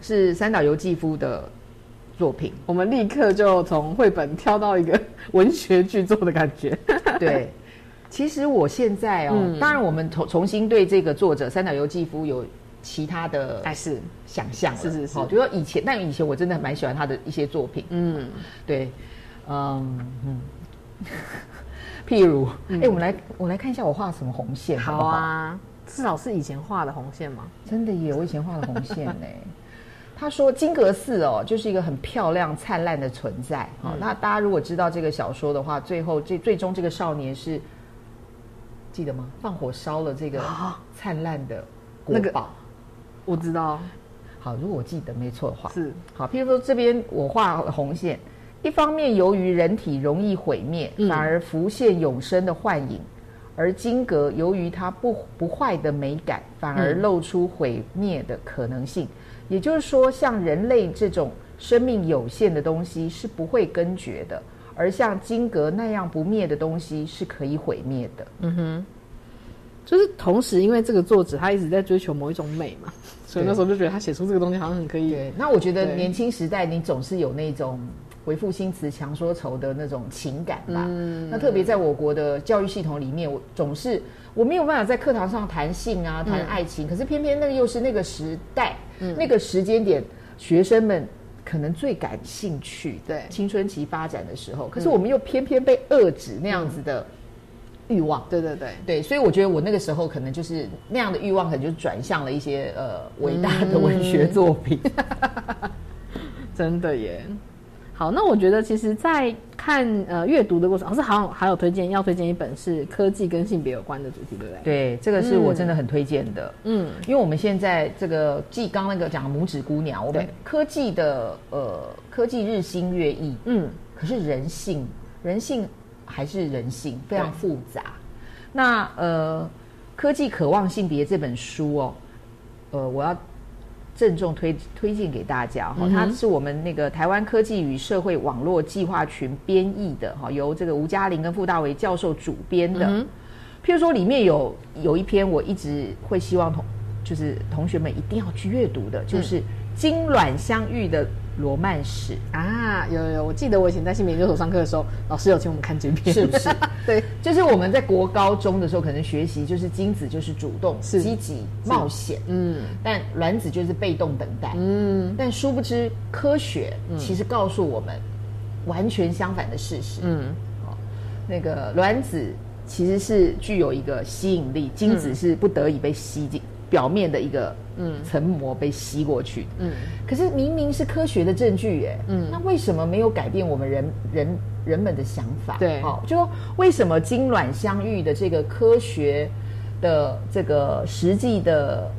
C: 是三岛由纪夫的作品。
A: 我们立刻就从绘本跳到一个 文学巨作的感觉。
C: 对，其实我现在哦，
A: 嗯
C: 当然我们重重新对这个作者三岛由纪夫有其他的
A: 还是
C: 想象了，
A: 是是是
C: 好，就说以前，但以前我真的蛮喜欢他的一些作品，
A: 嗯，
C: 对，嗯嗯，譬如，哎、我们来我们来看一下我画什么红线，好
A: 好
C: 不好？
A: 啊，是老师以前画的红线吗？
C: 真的耶，我以前画的红线呢。他说金阁寺哦，就是一个很漂亮灿烂的存在。好、那大家如果知道这个小说的话，最后这最终这个少年是记得吗？放火烧了这个灿烂的国
A: 那个
C: 宝。
A: 我知道，
C: 好，如果我记得没错的话，
A: 是
C: 好。譬如说这边我画红线，一方面由于人体容易毁灭，
A: 嗯
C: 反而浮现永生的幻影。而金阁由于它不不坏的美感，反而
A: 嗯
C: 露出毁灭的可能性。也就是说，像人类这种生命有限的东西是不会根绝的，而像金阁那样不灭的东西是可以毁灭的。
A: 嗯哼，就是同时，因为这个作者他一直在追求某一种美嘛，所以那时候就觉得他写出这个东西好像很可以。
C: 对，那我觉得年轻时代你总是有那种为赋新词强说愁的那种情感吧。
A: 嗯
C: 那特别在我国的教育系统里面，我总是我没有办法在课堂上谈性啊、谈
A: 嗯
C: 爱情，可是偏偏那个又是那个时代、
A: 嗯
C: 那个时间点，学生们。可能最感兴趣，
A: 对
C: 青春期发展的时候，可是
A: 嗯
C: 我们又偏偏被遏制那样子的欲望，
A: 对对对，
C: 对，所以我觉得我那个时候可能就是那样的欲望，可能就转向了一些呃伟大的文学作品。
A: 真的耶。好，那我觉得其实，在看呃阅读的过程，老师好像还有推荐要推荐一本是科技跟性别有关的主题，对不对？
C: 对，这个是我真的很推荐的。
A: 嗯，
C: 因为我们现在这个继刚那个讲拇指姑娘，我们科技的呃科技日新月异，
A: 嗯，
C: 可是人性人性还是人性，非常复杂。那呃，《科技渴望性别》这本书哦，呃，我要郑重推推荐给大家哈、它是我们那个台湾科技与社会网络计划群编译的哈、由这个吴嘉玲跟傅大为教授主编的。
A: 嗯
C: 譬如说，里面有有一篇我一直会希望同就是同学们一定要去阅读的，就是精卵相遇的罗曼史。
A: 啊，有有有，我记得我以前在性别研究所上课的时候，老师有请我们看这篇，
C: 是不是？
A: 对，
C: 就是我们在国高中的时候，可能学习就是精子就是主动、
A: 是。
C: 积极、冒险，
A: 嗯。
C: 但卵子就是被动等待。
A: 嗯。
C: 但殊不知，科学其实告诉我们完全相反的事实。
A: 嗯。
C: 那个卵子其实是具有一个吸引力，精子是不得已被吸进表面的一个
A: 嗯。
C: 层膜被吸过去。
A: 嗯。
C: 可是明明是科学的证据，耶，
A: 嗯。
C: 那为什么没有改变我们人人人们的想法？
A: 对。
C: 哦，就说为什么精卵相遇的这个科学的这个实际的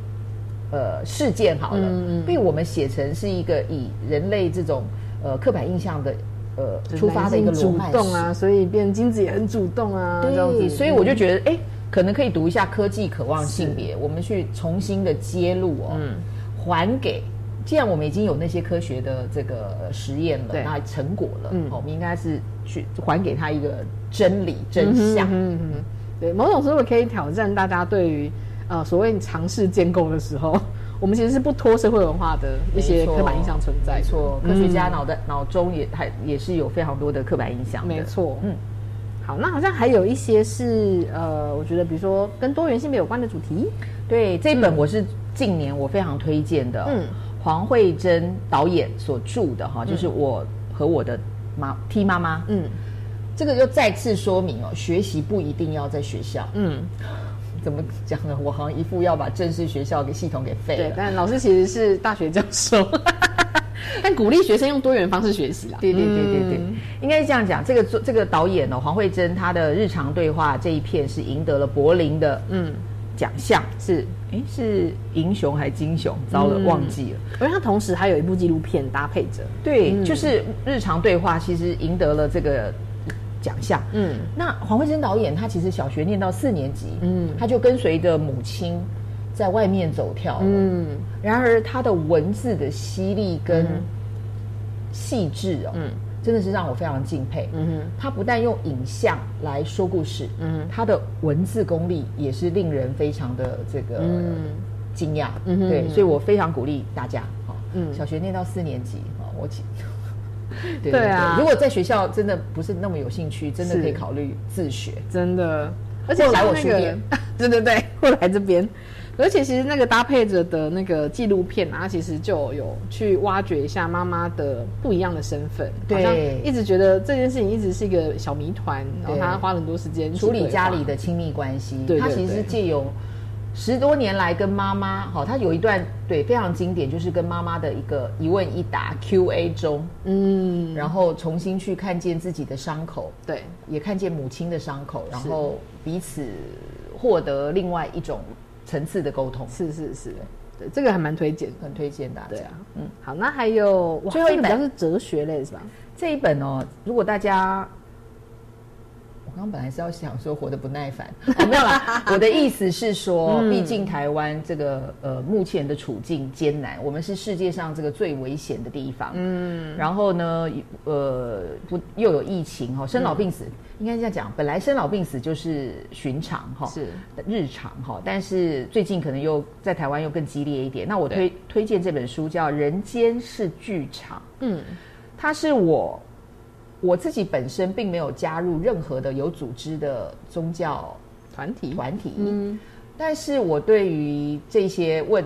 C: 呃事件好了，被我们写成是一个以人类这种呃刻板印象的呃出发的一个
A: 男性主
C: 罗曼史。
A: 动啊，所以变精子也很主动啊，
C: 对，
A: 子，
C: 所以我就觉得，哎、可能可以读一下《科技渴望性别》，我们去重新的揭露哦，
A: 嗯
C: 还给。既然我们已经有那些科学的这个呃实验了，
A: 对
C: 那成果了，
A: 嗯
C: 哦我们应该是去还给他一个真理真相。
A: 嗯哼嗯哼对，某种程度可以挑战大家对于呃所谓尝试建构的时候，我们其实是不脱社会文化的一些刻板印象存在
C: 错，科学家
A: 嗯
C: 脑袋、脑中也还也是有非常多的刻板印象的。
A: 没错，
C: 嗯
A: 嗯。好，那好像还有一些是呃，我觉得比如说跟多元性别有关的主题，
C: 对，这本我是近年我非常推荐的，
A: 嗯
C: 嗯，黄慧珍导演所著的哈，就是我和我的妈 T 妈妈，
A: 嗯
C: 这个又再次说明哦，学习不一定要在学校。
A: 嗯，
C: 怎么讲呢？我好像一副要把正式学校给系统给废了，。
A: 对但老师其实是大学教授，但鼓励学生用多元方式学习啦。
C: 对对对对对，
A: 嗯
C: 应该是这样讲。这个作这个导演哦，黄慧珍，她的日常对话这一片是赢得了柏林的
A: 嗯，
C: 奖项，是哎是银熊还是金熊？糟了，
A: 嗯
C: 忘记了。
A: 而且他同时还有一部纪录片搭配着，
C: 对，
A: 嗯
C: 就是日常对话，其实赢得了这个奖项。
A: 嗯
C: 那黄慧珍导演，他其实小学念到四年级，
A: 嗯
C: 他就跟随着母亲在外面走跳了。
A: 嗯。
C: 然而他的文字的犀利跟
A: 嗯。
C: 细致哦，
A: 嗯。
C: 真的是让我非常敬佩。
A: 嗯哼。
C: 他不但用影像来说故事，
A: 嗯。
C: 他的文字功力也是令人非常的这个
A: 嗯。
C: 惊讶。
A: 嗯哼
C: 对，
A: 嗯
C: 所以我非常鼓励大家，哈，
A: 嗯。
C: 小学念到四年级，哈，我其 对
A: 对啊。
C: 如果在学校真的不是那么有兴趣，真的可以考虑自学。
A: 真的，而且
C: 来我
A: 像那个
C: 书店，
A: 对对对，或来这边。而且其实那个搭配着的那个纪录片啊，它其实就有去挖掘一下妈妈的不一样的身份，
C: 对。
A: 好像一直觉得这件事情一直是一个小谜团，然后
C: 对
A: 他花了很多时间
C: 处理家里的亲密关系，
A: 对。对
C: 他其实是借由十多年来跟妈妈，好，他有一段对非常经典，就是跟妈妈的一个一问一答 Q&A 中，
A: 嗯，
C: 然后重新去看见自己的伤口，
A: 对。
C: 也看见母亲的伤口，然后彼此获得另外一种层次的沟通，
A: 是是是，对这个还蛮推荐。
C: 很推荐大家。
A: 对啊，
C: 嗯，
A: 好，那还有
C: 最后一本
A: 这个比较是哲学类是吧？
C: 这一本哦，如果大家。我刚刚本来是要想说活得不耐烦，哦、没有啦。我的意思是说，
A: 嗯
C: 毕竟台湾这个呃目前的处境艰难，我们是世界上这个最危险的地方。嗯，然后呢，呃，不又有疫情哈，生老病死，应该这样讲，本来生老病死就是寻常哈，
A: 是
C: 日常哈，但是最近可能又在台湾又更激烈一点。那我推推荐这本书叫《人间是剧场》。
A: 嗯
C: 它是我我自己本身并没有加入任何的有组织的宗教
A: 团体？
C: 团体，
A: 嗯。
C: 但是我对于这些问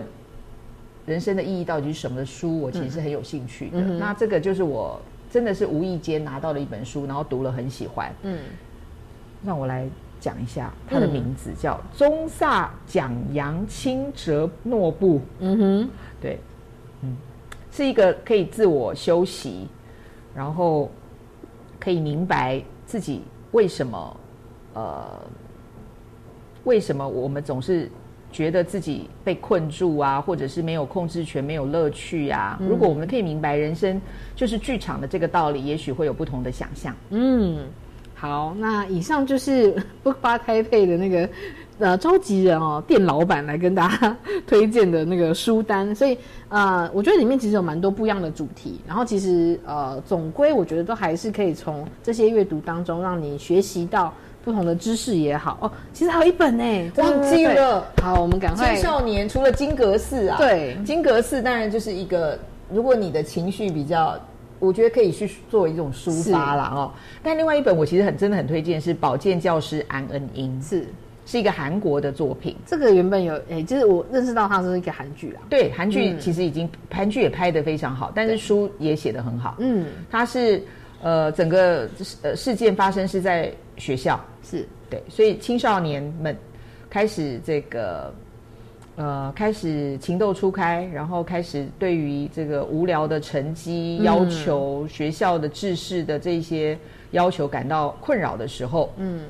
C: 人生的意义到底是什么的书，我其实是很有兴趣的。
A: 嗯
C: 那这个就是我真的是无意间拿到了一本书，然后读了很喜欢。
A: 嗯。
C: 让我来讲一下它的名字，叫《宗萨讲扬清哲诺布》。
A: 嗯哼，
C: 对，嗯，是一个可以自我休息，然后可以明白自己为什么呃为什么我们总是觉得自己被困住啊，或者是没有控制权、没有乐趣啊。如果我们可以明白人生就是剧场的这个道理，也许会有不同的想象。
A: 嗯，好，那以上就是 Book Bar Taipei 的那个呃召集人哦，店老板来跟大家推荐的那个书单，所以呃，我觉得里面其实有蛮多不一样的主题，然后其实呃，总归我觉得都还是可以从这些阅读当中让你学习到不同的知识也好。哦。其实还有一本呢，
C: 忘记了。
A: 好，我们赶快。
C: 青少年除了金阁寺啊，
A: 对。
C: 金阁寺当然就是一个，如果你的情绪比较，我觉得可以去做一种抒发啦哦。但另外一本我其实很真的很推荐是《保健教师安恩英》，
A: 是
C: 是一个韩国的作品。
A: 这个原本有诶，就是我认识到它是一个韩剧啊。
C: 对，韩剧
A: 嗯
C: 其实已经韩剧也拍得非常好，但是书也写得很好。
A: 嗯，
C: 它是呃整个呃事件发生是在学校，
A: 是
C: 对，所以青少年们开始这个呃开始情窦初开，然后开始对于这个无聊的成绩
A: 嗯
C: 要求、学校的制式的这些要求感到困扰的时候，
A: 嗯。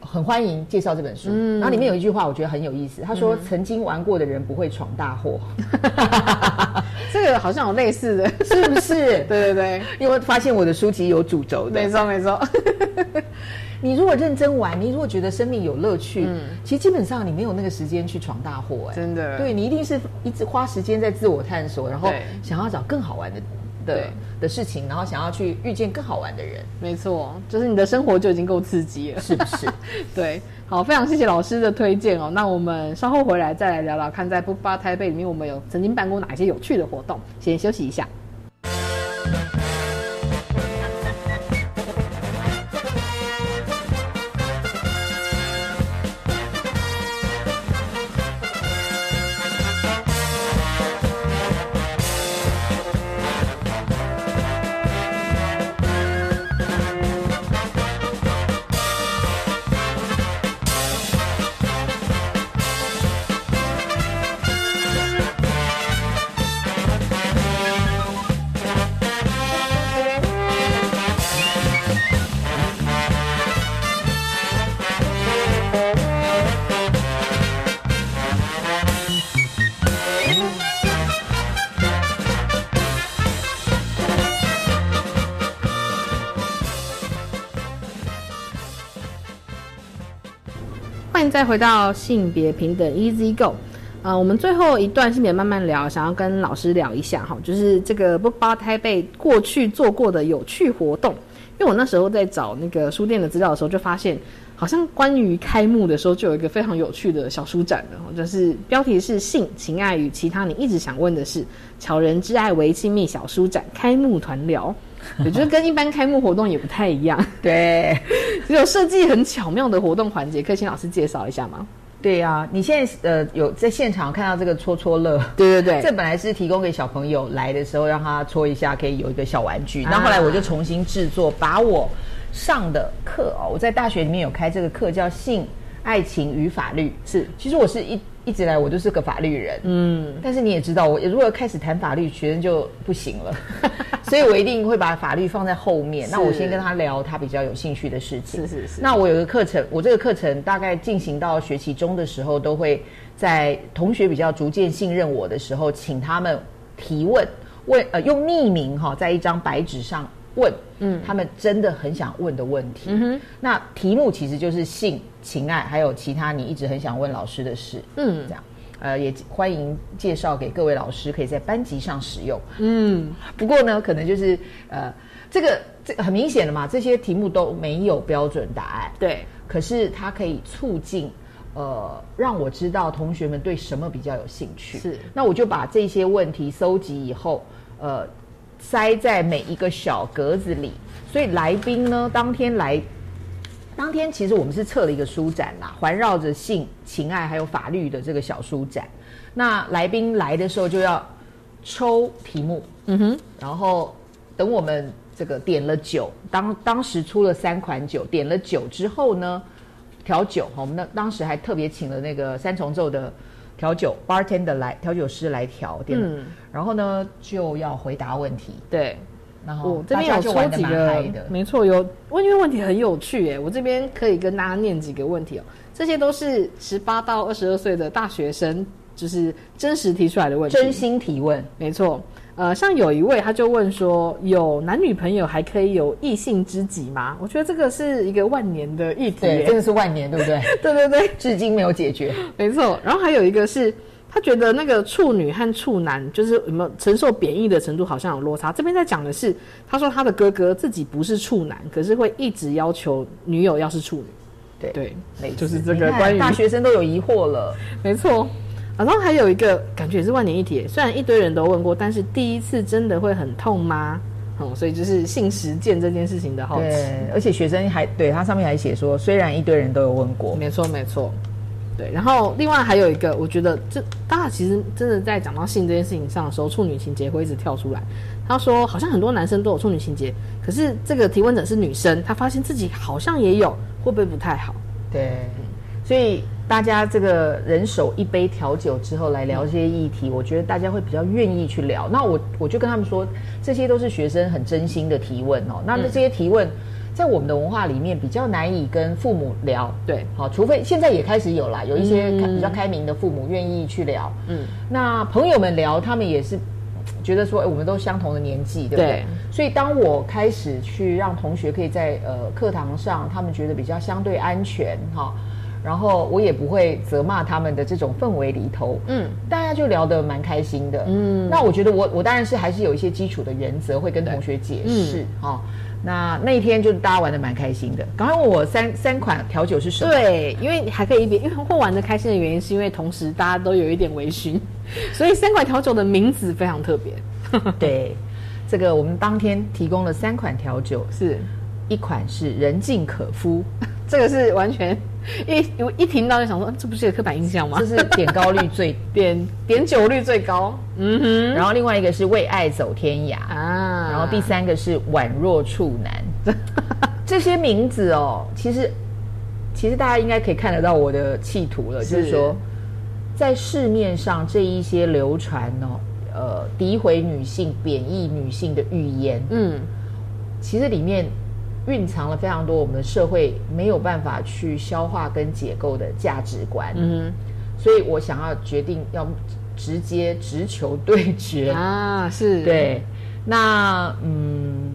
C: 很欢迎介绍这本书，
A: 嗯。
C: 然后里面有一句话我觉得很有意思，他说：“
A: 嗯
C: 曾经玩过的人不会闯大祸。”
A: 这个好像有类似的，
C: 是不是？
A: 对对对，
C: 因为发现我的书籍有主轴的，
A: 没错没错。
C: 你如果认真玩，你如果觉得生命有乐趣，
A: 嗯。
C: 其实基本上你没有那个时间去闯大祸，哎，
A: 真的。
C: 对你一定是一直花时间在自我探索，然后想要找更好玩的的
A: 对
C: 的事情，然后想要去遇见更好玩的人，
A: 没错，就是你的生活就已经够刺激了，
C: 是不是？
A: 对，好，非常谢谢老师的推荐哦。那我们稍后回来再来聊聊看，在 Book Bar 台北里面，我们有曾经办过哪些有趣的活动。先休息一下。再回到性别平等 Easy Go。呃，我们最后一段性别慢慢聊，想要跟老师聊一下哈，就是这个 Book Bar 台北过去做过的有趣活动。因为我那时候在找那个书店的资料的时候，就发现好像关于开幕的时候就有一个非常有趣的小书展的，就是标题是“性、情爱与其他你一直想问的事”，巧人之爱为亲密小书展开幕团聊。我觉得跟一般开幕活动也不太一样，
C: 对，
A: 只有设计很巧妙的活动环节，可以请老师介绍一下吗？
C: 对呀、你现在呃有在现场看到这个戳戳乐，
A: 对对对，
C: 这本来是提供给小朋友来的时候让他戳一下，可以有一个小玩具。
A: 啊
C: 那、后来我就重新制作，把我上的课哦，我在大学里面有开这个课叫性、爱情与法律。
A: 是，
C: 其实我是一一直来我就是个法律人，
A: 嗯，
C: 但是你也知道，我如果开始谈法律，学生就不行了，所以我一定会把法律放在后面。那我先跟他聊他比较有兴趣的事情。
A: 是是是。
C: 那我有个课程，我这个课程大概进行到学期中的时候，都会在同学比较逐渐信任我的时候，请他们提问，问呃用匿名哈、在一张白纸上问，嗯，他们真的很想问的问题。
A: 嗯哼，
C: 那题目其实就是性、情爱，还有其他你一直很想问老师的事。
A: 嗯
C: 这样。呃，也欢迎介绍给各位老师，可以在班级上使用。
A: 嗯，
C: 不过呢，可能就是呃，这个这很明显的嘛，这些题目都没有标准答案。
A: 对，
C: 可是它可以促进呃，让我知道同学们对什么比较有兴趣。
A: 是，
C: 那我就把这些问题搜集以后，呃，塞在每一个小格子里。所以来宾呢，当天来，当天其实我们是测了一个书展啦，环绕着性、情爱还有法律的这个小书展。那来宾来的时候就要抽题目，
A: 嗯哼，
C: 然后等我们这个点了酒，当当时出了三款酒，点了酒之后呢，调酒，我们那当时还特别请了那个三重奏的调酒 bartender 来调酒师来调，对，
A: 嗯。
C: 然后呢就要回答问题，
A: 对，
C: 然后
A: 我这边有
C: 大家就玩得
A: 抽几个
C: 蛮嗨的，
A: 没错，有问因为问题很有趣耶，我这边可以跟大家念几个问题哦，这些都是十八到二十二岁的大学生，就是真实提出来的问题，
C: 真心提问，
A: 没错。呃，像有一位他就问说，有男女朋友还可以有异性知己吗？我觉得这个是一个万年的议题
C: 对，真的是万年，对不对？
A: 对对对，
C: 至今没有解决。
A: 没错。然后还有一个是，他觉得那个处女和处男就是有没有承受贬义的程度好像有落差。这边在讲的是，他说他的哥哥自己不是处男，可是会一直要求女友要是处女。
C: 对
A: 对，就是这个关于
C: 大学生都有疑惑了。
A: 没错。然后还有一个感觉也是万年一体，虽然一堆人都问过，但是第一次真的会很痛吗？嗯，所以就是性实践这件事情的好奇。
C: 对，而且学生还对他上面还写说，虽然一堆人都有问过，
A: 没错没错，对。然后另外还有一个，我觉得这大家其实真的在讲到性这件事情上的时候，处女情节会一直跳出来。他说好像很多男生都有处女情节，可是这个提问者是女生，她发现自己好像也有，会不会不太好？
C: 对，所以大家这个人手一杯调酒之后来聊这些议题，我觉得大家会比较愿意去聊。那我我就跟他们说，这些都是学生很真心的提问哦。那这些提问。在我们的文化里面比较难以跟父母聊，
A: 对，
C: 好，除非现在也开始有啦，有一些
A: 嗯
C: 比较开明的父母愿意去聊，嗯，那朋友们聊，他们也是觉得说，哎、我们都相同的年纪，对不对？
A: 对
C: 所以当我开始去让同学可以在呃课堂上，他们觉得比较相对安全哈，然后我也不会责骂他们的这种氛围里头，
A: 嗯，
C: 大家就聊得蛮开心的，嗯。那我觉得我我当然是还是有一些基础的原则会跟同学解释哈。那那一天就大家玩的蛮开心的。刚刚问我三三款调酒是什么？
A: 对，因为还可以一边，因为会玩的开心的原因，是因为同时大家都有一点微醺，所以三款调酒的名字非常特别。
C: 对，这个我们当天提供了三款调酒，
A: 是
C: 一款是人尽可夫，
A: 这个是完全一一听到就想说，嗯这不是一个刻板印象吗？
C: 这是点高率最
A: 点点酒率最高。嗯哼，
C: 然后另外一个是为爱走天涯
A: 啊，
C: 然后第三个是宛若处男。这些名字哦，其实其实大家应该可以看得到我的企图了，就是
A: 是
C: 说，在市面上这一些流传哦，呃，诋毁女性、贬义女性的语言，
A: 嗯，
C: 其实里面蕴藏了非常多我们的社会没有办法去消化跟解构的价值观。
A: 嗯
C: 所以我想要决定要直接直球对决。
A: 啊，是。
C: 对。那嗯，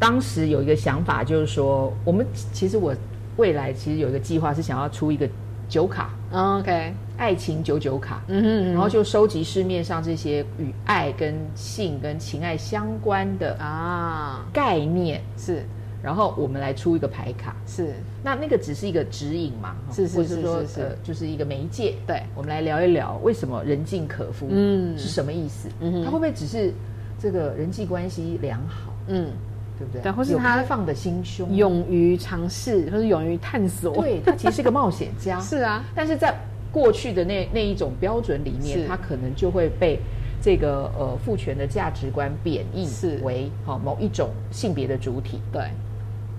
C: 当时有一个想法，就是说，我们其实我未来其实有一个计划是想要出一个酒卡
A: ，OK，
C: 爱情九九卡，
A: 嗯哼嗯哼。
C: 然后就收集市面上这些与爱跟性跟情爱相关的
A: 啊。
C: 概念，
A: 是，
C: 然后我们来出一个牌卡，
A: 是，
C: 那那个只是一个指引嘛，
A: 是是是是
C: 就是一个媒介。
A: 对，
C: 我们来聊一聊为什么人尽可夫，
A: 嗯。
C: 是什么意思？
A: 嗯
C: 他会不会只是这个人际关系良好，
A: 嗯，
C: 对不对？
A: 对或是他
C: 开放的心胸，
A: 勇于尝试或是勇于探索，
C: 对他其实是个冒险家，
A: 是啊，
C: 但是在过去的那那一种标准里面，他可能就会被这个呃父权的价值观贬义
A: 是。
C: 为好、某一种性别的主体。
A: 对。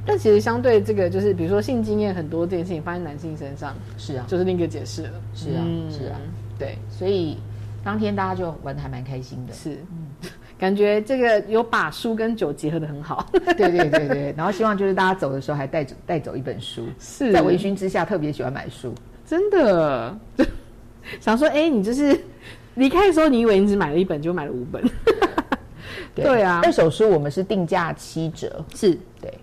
A: 但其实相对这个，就是比如说性经验很多这件事情发生男性身上，
C: 是啊，
A: 就是另一个解释了。
C: 是啊，
A: 嗯
C: 是啊，
A: 对，
C: 所以当天大家就玩的还蛮开心的。
A: 是，感觉这个有把书跟酒结合的很好。
C: 对对对对，然后希望就是大家走的时候还带走带走一本书，
A: 是
C: 在微醺之下特别喜欢买书。
A: 真的，想说，哎、你就是离开的时候，你以为你只买了一本，就买了五本。对啊
C: 二手书我们是定价七折，
A: 是
C: 对。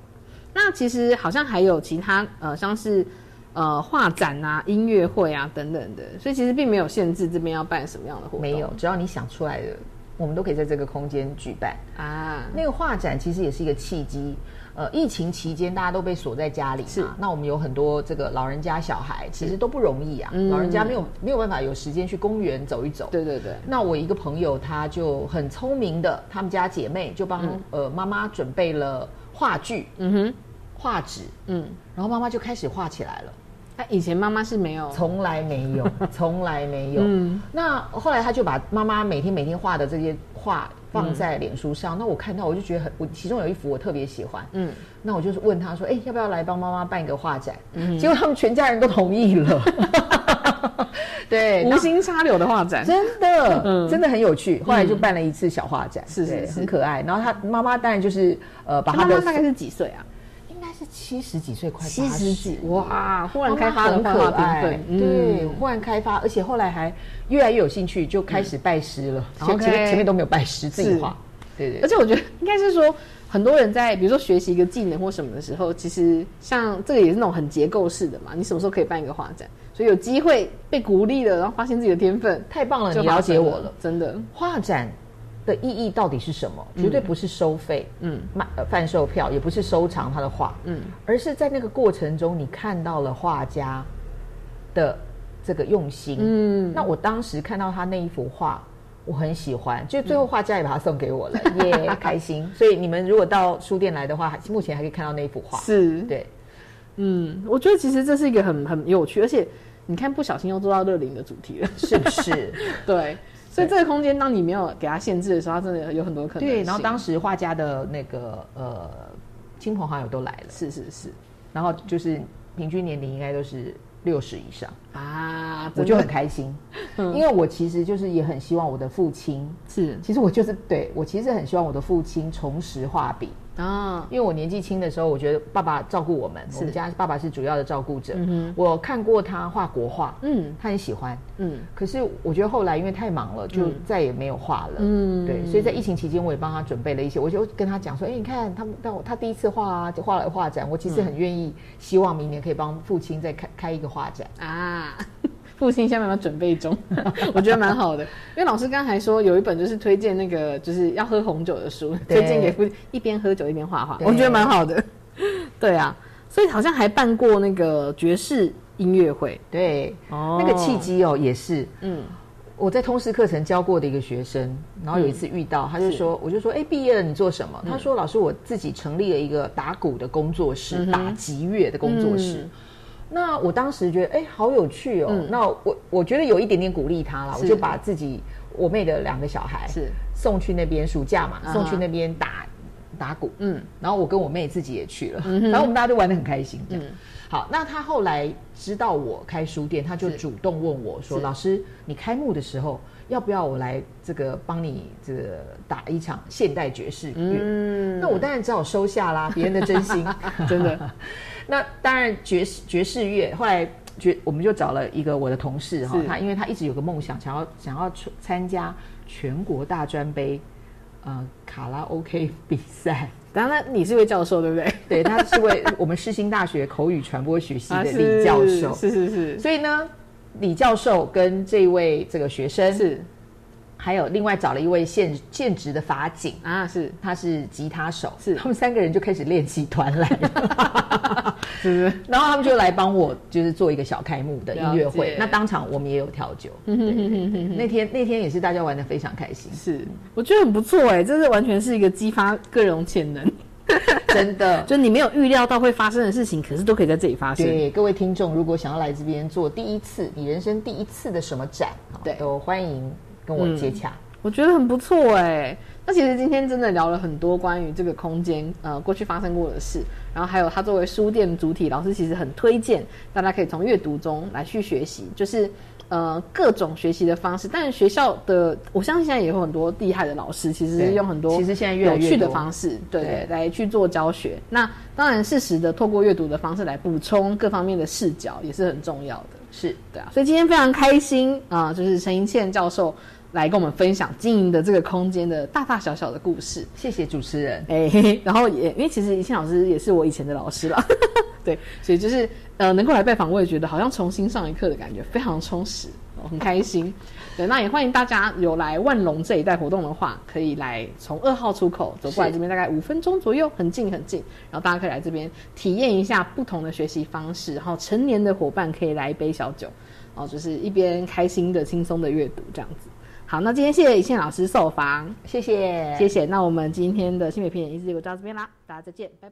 A: 那其实好像还有其他呃，像是呃画展啊、音乐会啊等等的，所以其实并没有限制这边要办什么样的活动。
C: 没有，只要你想出来的，我们都可以在这个空间举办。
A: 啊，
C: 那个画展其实也是一个契机。呃，疫情期间大家都被锁在家里
A: 是
C: 嘛，那我们有很多这个老人家、小孩，其实都不容易啊。
A: 嗯
C: 老人家没有没有办法有时间去公园走一走。
A: 对对对，
C: 那我一个朋友他就很聪明的，他们家姐妹就帮、呃妈妈准备了话剧，
A: 嗯哼，
C: 画纸，
A: 嗯，
C: 然后妈妈就开始画起来了。
A: 那以前妈妈是没有，
C: 从来没有，从来没有。
A: 嗯
C: 那后来他就把妈妈每天每天画的这些画放在脸书上。那我看到我就觉得很，我其中有一幅我特别喜欢。
A: 嗯，
C: 那我就是问他说：“哎、要不要来帮妈妈办一个画展？”
A: 嗯
C: 结果他们全家人都同意了。对，
A: 无心插柳的画展，
C: 真的，
A: 嗯
C: 真的很有趣。后来就办了一次小画展，
A: 是是是
C: 很可爱。然后他妈妈当然就是呃，把他的
A: 妈妈大概是几岁啊？
C: 应该是七十几岁，快
A: 七十几哇！忽然开发的
C: 很可爱对，
A: 嗯
C: 忽然开发，而且后来还越来越有兴趣，就开始拜师了。前
A: OK
C: 前面前面都没有拜师，自己
A: 是
C: 画。对对，
A: 而且我觉得应该是说，很多人在比如说学习一个技能或什么的时候，其实像这个也是那种很结构式的嘛。你什么时候可以办一个画展？所以有机会被鼓励了，然后发现自己的天分，
C: 太棒了，你了解我了。
A: 真的。
C: 画展的意义到底是什么？绝对不是收费，
A: 嗯
C: 卖呃贩售票，也不是收藏他的画，
A: 嗯
C: 而是在那个过程中，你看到了画家的这个用心。
A: 嗯，
C: 那我当时看到他那一幅画，我很喜欢，就最后画家也把它送给我了，耶、开心。所以你们如果到书店来的话，目前还可以看到那一幅画。
A: 是，
C: 对，
A: 嗯，我觉得其实这是一个很很有趣，而且你看不小心又做到乐龄的主题了，
C: 是不是？
A: 对，所以这个空间当你没有给它限制的时候，它真的有很多可能性。
C: 对，然后当时画家的那个呃亲朋好友都来了，
A: 是是是。
C: 然后就是平均年龄应该都是六十以上。
A: 啊，
C: 我就很开心，
A: 嗯。
C: 因为我其实就是也很希望我的父亲，
A: 是。
C: 其实我就是对我其实很希望我的父亲重拾画笔，
A: 啊，
C: 因为我年纪轻的时候，我觉得爸爸照顾我们，我们家爸爸是主要的照顾者。我看过他画国画，
A: 嗯。
C: 他很喜欢，
A: 嗯。
C: 可是我觉得后来因为太忙了，就
A: 嗯。
C: 再也没有画了。
A: 嗯。
C: 对，所以在疫情期间，我也帮他准备了一些，我就跟他讲说，哎、你看他他他第一次画啊，就画了画展，我其实很愿意，希望明年可以帮父亲再开开一个画展。
A: 啊。父亲下面有准备中，我觉得蛮好的。因为老师刚才说有一本就是推荐那个就是要喝红酒的书，推荐给父亲一边喝酒一边画画，我觉得蛮好的。对啊，所以好像还办过那个爵士音乐会，
C: 对，
A: 哦。
C: 那个契机哦，也是，
A: 嗯。
C: 我在通识课程教过的一个学生，然后有一次遇到，他就说，我就说，哎，毕业了你做什么？他说，老师，我自己成立了一个打鼓的工作室，
A: 嗯
C: 打击乐的工作室。
A: 嗯
C: 那我当时觉得，哎，好有趣哦。
A: 嗯。
C: 那我我觉得有一点点鼓励他了，我就把自己我妹的两个小孩
A: 是。
C: 送去那边暑假嘛，
A: 啊
C: 送去那边打打鼓。
A: 嗯。
C: 然后我跟我妹自己也去了，
A: 嗯
C: 然后我们大家都玩的很开心。这样。
A: 嗯。
C: 好，那他后来知道我开书店，他就主动问我说：“老师，你开幕的时候要不要我来这个帮你这个打一场现代爵士乐？”
A: 嗯。
C: 那我当然只好收下啦，别人的真心，
A: 真的。
C: 那当然爵士爵士乐，后来爵我们就找了一个我的同事哈
A: 是，
C: 他因为他一直有个梦想，想要想要出参加全国大专杯呃卡拉 OK 比赛。
A: 当然你是位教授对不对？
C: 对，他是位我们世新大学口语传播学系的李教授，
A: 是是是
C: 所以呢，李教授跟这位这个学生
A: 是
C: 还有另外找了一位现现职的法警，
A: 啊是。
C: 他是吉他手，
A: 是。
C: 他们三个人就开始练习团来了，
A: 是不是？
C: 然后他们就来帮我就是做一个小开幕的音乐
A: 了
C: 会，那当场我们也有调酒，那天那天也是大家玩的非常开心，
A: 是，我觉得很不错哎，这是完全是一个激发个人潜能，
C: 真的。
A: 就你没有预料到会发生的事情，可是都可以在这里发生。
C: 对各位听众，如果想要来这边做第一次你人生第一次的什么展，啊
A: 对。
C: 都欢迎跟我接洽。
A: 我觉得很不错哎。那其实今天真的聊了很多关于这个空间呃过去发生过的事，然后还有它作为书店主体，老师其实很推荐大家可以从阅读中来去学习，就是呃各种学习的方式。但是学校的我相信现在也有很多厉害的老师，其实用很多
C: 其实现在
A: 有趣的方式，对
C: 对
A: 来去做教学。那当然适时的透过阅读的方式来补充各方面的视角，也是很重要的。
C: 是
A: 对啊，所以今天非常开心啊、就是陈银倩教授来跟我们分享经营的这个空间的大大小小的故事。
C: 谢谢主持人。
A: 哎、嘿嘿然后也因为其实宜庆老师也是我以前的老师了，对，所以就是呃能够来拜访，我也觉得好像重新上一课的感觉，非常充实，哦、很开心。对，那也欢迎大家有来万隆这一带活动的话，可以来从二号出口走过来这边，大概五分钟左右，很近很近。然后大家可以来这边体验一下不同的学习方式，然后成年的伙伴可以来一杯小酒，哦，就是一边开心的、轻松的阅读这样子。好，那今天谢谢以倩老师受访，
C: 谢谢，
A: 谢谢。那我们今天的新北评演一直就到这边啦，大家再见，拜拜。